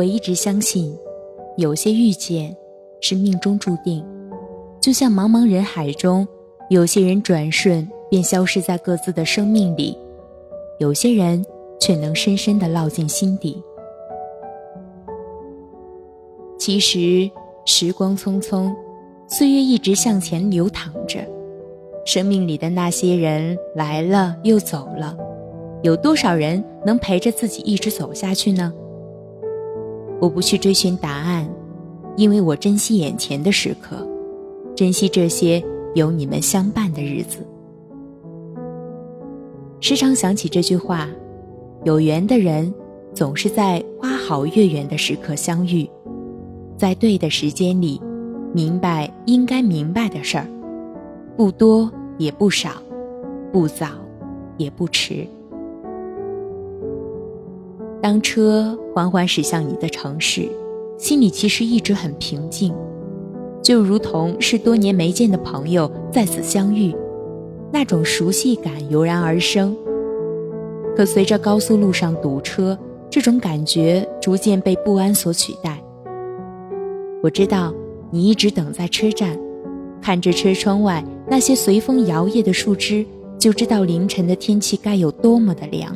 我一直相信，有些遇见是命中注定，就像茫茫人海中，有些人转瞬便消失在各自的生命里，有些人却能深深的烙进心底。其实，时光匆匆，岁月一直向前流淌着，生命里的那些人来了又走了，有多少人能陪着自己一直走下去呢？我不去追寻答案，因为我珍惜眼前的时刻，珍惜这些有你们相伴的日子。时常想起这句话：有缘的人，总是在花好月圆的时刻相遇，在对的时间里，明白应该明白的事儿，不多也不少，不早也不迟。当车缓缓驶向你的城市，心里其实一直很平静，就如同是多年没见的朋友再次相遇，那种熟悉感油然而生。可随着高速路上堵车，这种感觉逐渐被不安所取代。我知道你一直等在车站，看着车窗外那些随风摇曳的树枝，就知道凌晨的天气该有多么的凉。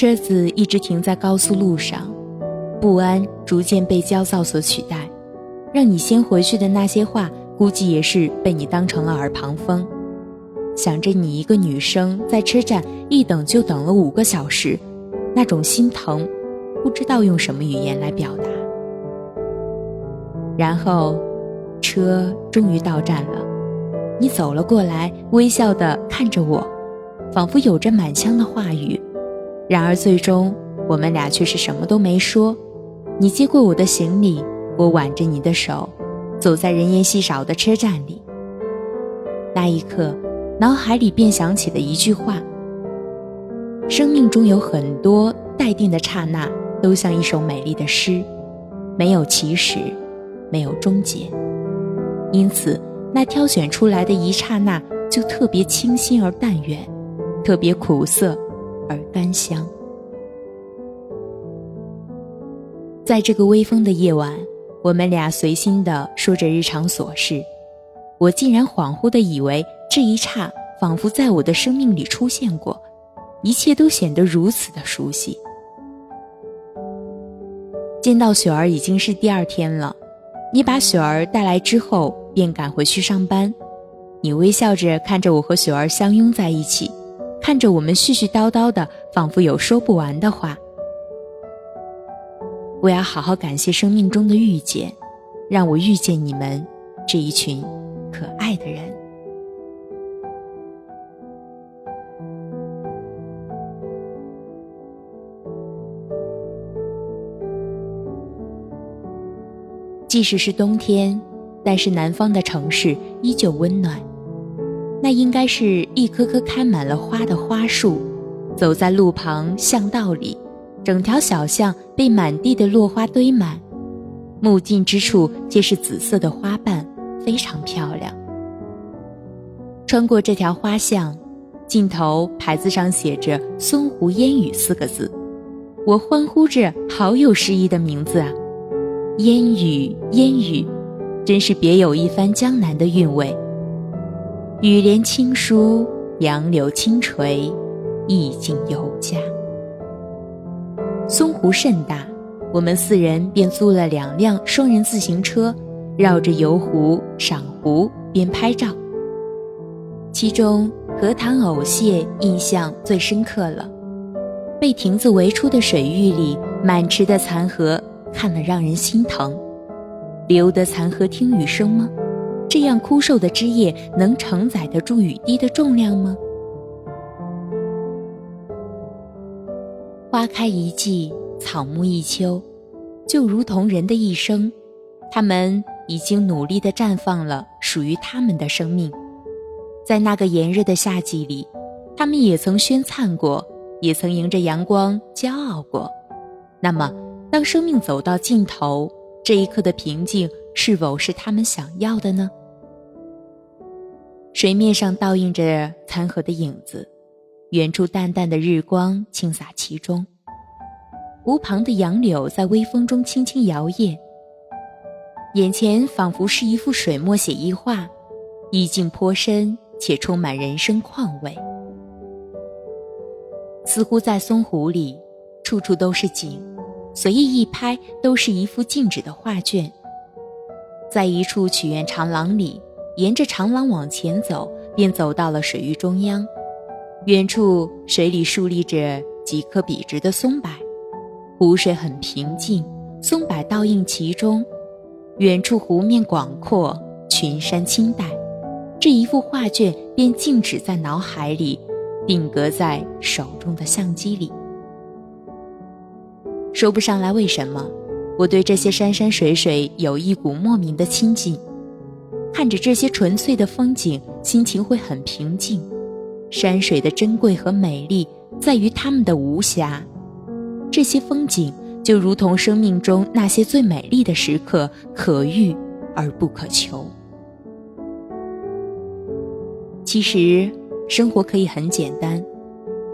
车子一直停在高速路上，不安逐渐被焦躁所取代。让你先回去的那些话，估计也是被你当成了耳旁风。想着你一个女生在车站一等就等了五个小时，那种心疼，不知道用什么语言来表达。然后，车终于到站了，你走了过来，微笑的看着我，仿佛有着满腔的话语。然而，最终我们俩却是什么都没说。你接过我的行李，我挽着你的手，走在人烟稀少的车站里。那一刻，脑海里便想起了一句话：生命中有很多待定的刹那，都像一首美丽的诗，没有起始，没有终结。因此，那挑选出来的一刹那，就特别清新而淡远，特别苦涩。而甘香。在这个微风的夜晚，我们俩随心的说着日常琐事，我竟然恍惚的以为这一刹仿佛在我的生命里出现过，一切都显得如此的熟悉。见到雪儿已经是第二天了，你把雪儿带来之后便赶回去上班，你微笑着看着我和雪儿相拥在一起。看着我们絮絮叨叨的，仿佛有说不完的话。我要好好感谢生命中的遇见，让我遇见你们这一群可爱的人。即使是冬天，但是南方的城市依旧温暖。那应该是一棵棵开满了花的花树，走在路旁巷道里，整条小巷被满地的落花堆满，目尽之处皆是紫色的花瓣，非常漂亮。穿过这条花巷，尽头牌子上写着“松湖烟雨”四个字，我欢呼着，好有诗意的名字啊！烟雨，烟雨，真是别有一番江南的韵味。雨帘轻疏，杨柳轻垂，意境尤佳。松湖甚大，我们四人便租了两辆双人自行车，绕着游湖赏湖边拍照。其中荷塘藕蟹印象最深刻了，被亭子围出的水域里，满池的残荷看了让人心疼。留得残荷听雨声吗？这样枯瘦的枝叶能承载得住雨滴的重量吗？花开一季，草木一秋，就如同人的一生，他们已经努力地绽放了属于他们的生命。在那个炎热的夏季里，他们也曾宣灿过，也曾迎着阳光骄傲过。那么，当生命走到尽头，这一刻的平静是否是他们想要的呢？水面上倒映着残荷的影子，远处淡淡的日光倾洒其中，湖旁的杨柳在微风中轻轻摇曳，眼前仿佛是一幅水墨写意画，意境颇深且充满人生况味。似乎在松湖里，处处都是景，随意一拍都是一幅静止的画卷。在一处曲院长廊里，沿着长廊往前走，便走到了水域中央。远处水里竖立着几棵笔直的松柏，湖水很平静，松柏倒映其中。远处湖面广阔，群山青黛，这一幅画卷便静止在脑海里。定格在手中的相机里，说不上来为什么，我对这些山山水水有一股莫名的亲近。看着这些纯粹的风景，心情会很平静。山水的珍贵和美丽在于它们的无瑕，这些风景就如同生命中那些最美丽的时刻，可遇而不可求。其实。生活可以很简单，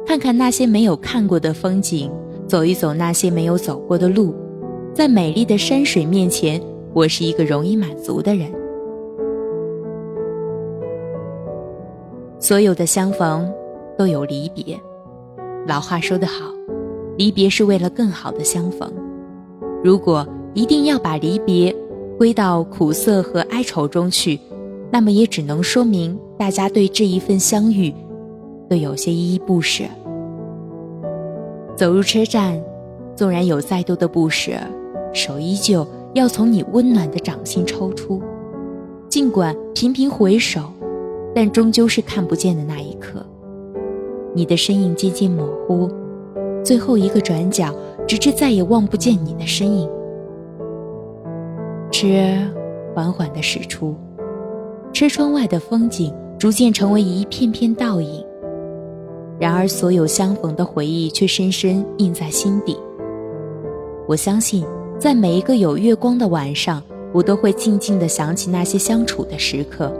看看那些没有看过的风景，走一走那些没有走过的路，在美丽的山水面前，我是一个容易满足的人。所有的相逢都有离别，老话说得好，离别是为了更好的相逢。如果一定要把离别归到苦涩和哀愁中去，那么也只能说明。大家对这一份相遇，都有些依依不舍。走入车站，纵然有再多的不舍，手依旧要从你温暖的掌心抽出。尽管频频回首，但终究是看不见的那一刻。你的身影渐渐模糊，最后一个转角，直至再也望不见你的身影。车缓缓地驶出，车窗外的风景。逐渐成为一片片倒影，然而所有相逢的回忆却深深印在心底。我相信，在每一个有月光的晚上，我都会静静地想起那些相处的时刻，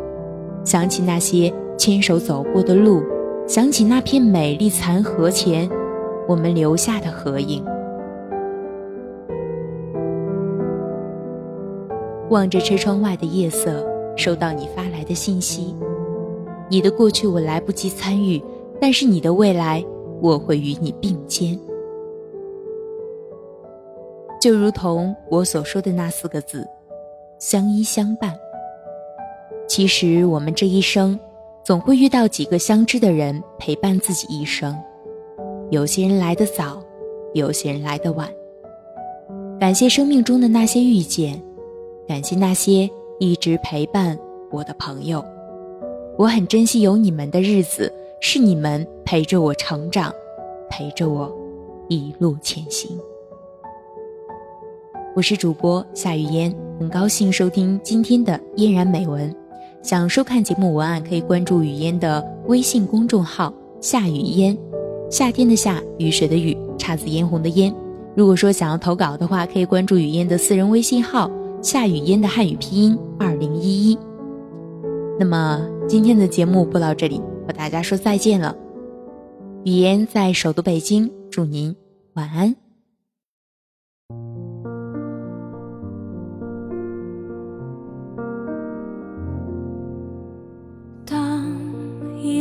想起那些牵手走过的路，想起那片美丽残荷前我们留下的合影。望着车窗外的夜色，收到你发来的信息。你的过去我来不及参与，但是你的未来我会与你并肩。就如同我所说的那四个字：相依相伴。其实我们这一生，总会遇到几个相知的人陪伴自己一生。有些人来得早，有些人来得晚。感谢生命中的那些遇见，感谢那些一直陪伴我的朋友。我很珍惜有你们的日子，是你们陪着我成长，陪着我一路前行。我是主播夏雨嫣，很高兴收听今天的嫣然美文。想收看节目文案，可以关注雨嫣的微信公众号“夏雨嫣”，夏天的夏，雨水的雨，姹紫嫣红的嫣。如果说想要投稿的话，可以关注雨嫣的私人微信号“夏雨嫣”的汉语拼音二零一一。那么今天的节目播到这里，和大家说再见了。语言在首都北京，祝您晚安。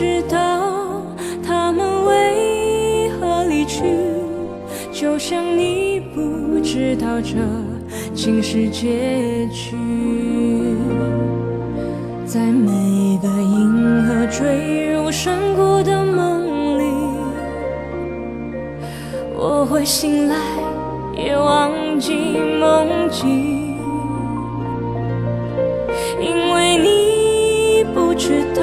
知道他们为何离去，就像你不知道这竟是结局。在每个银河坠入山谷的梦里，我会醒来，也忘记梦境。因为你不知道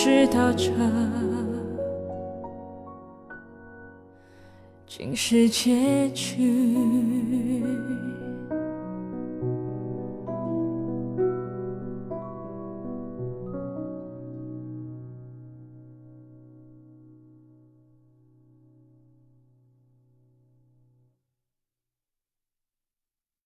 知道这竟是结局。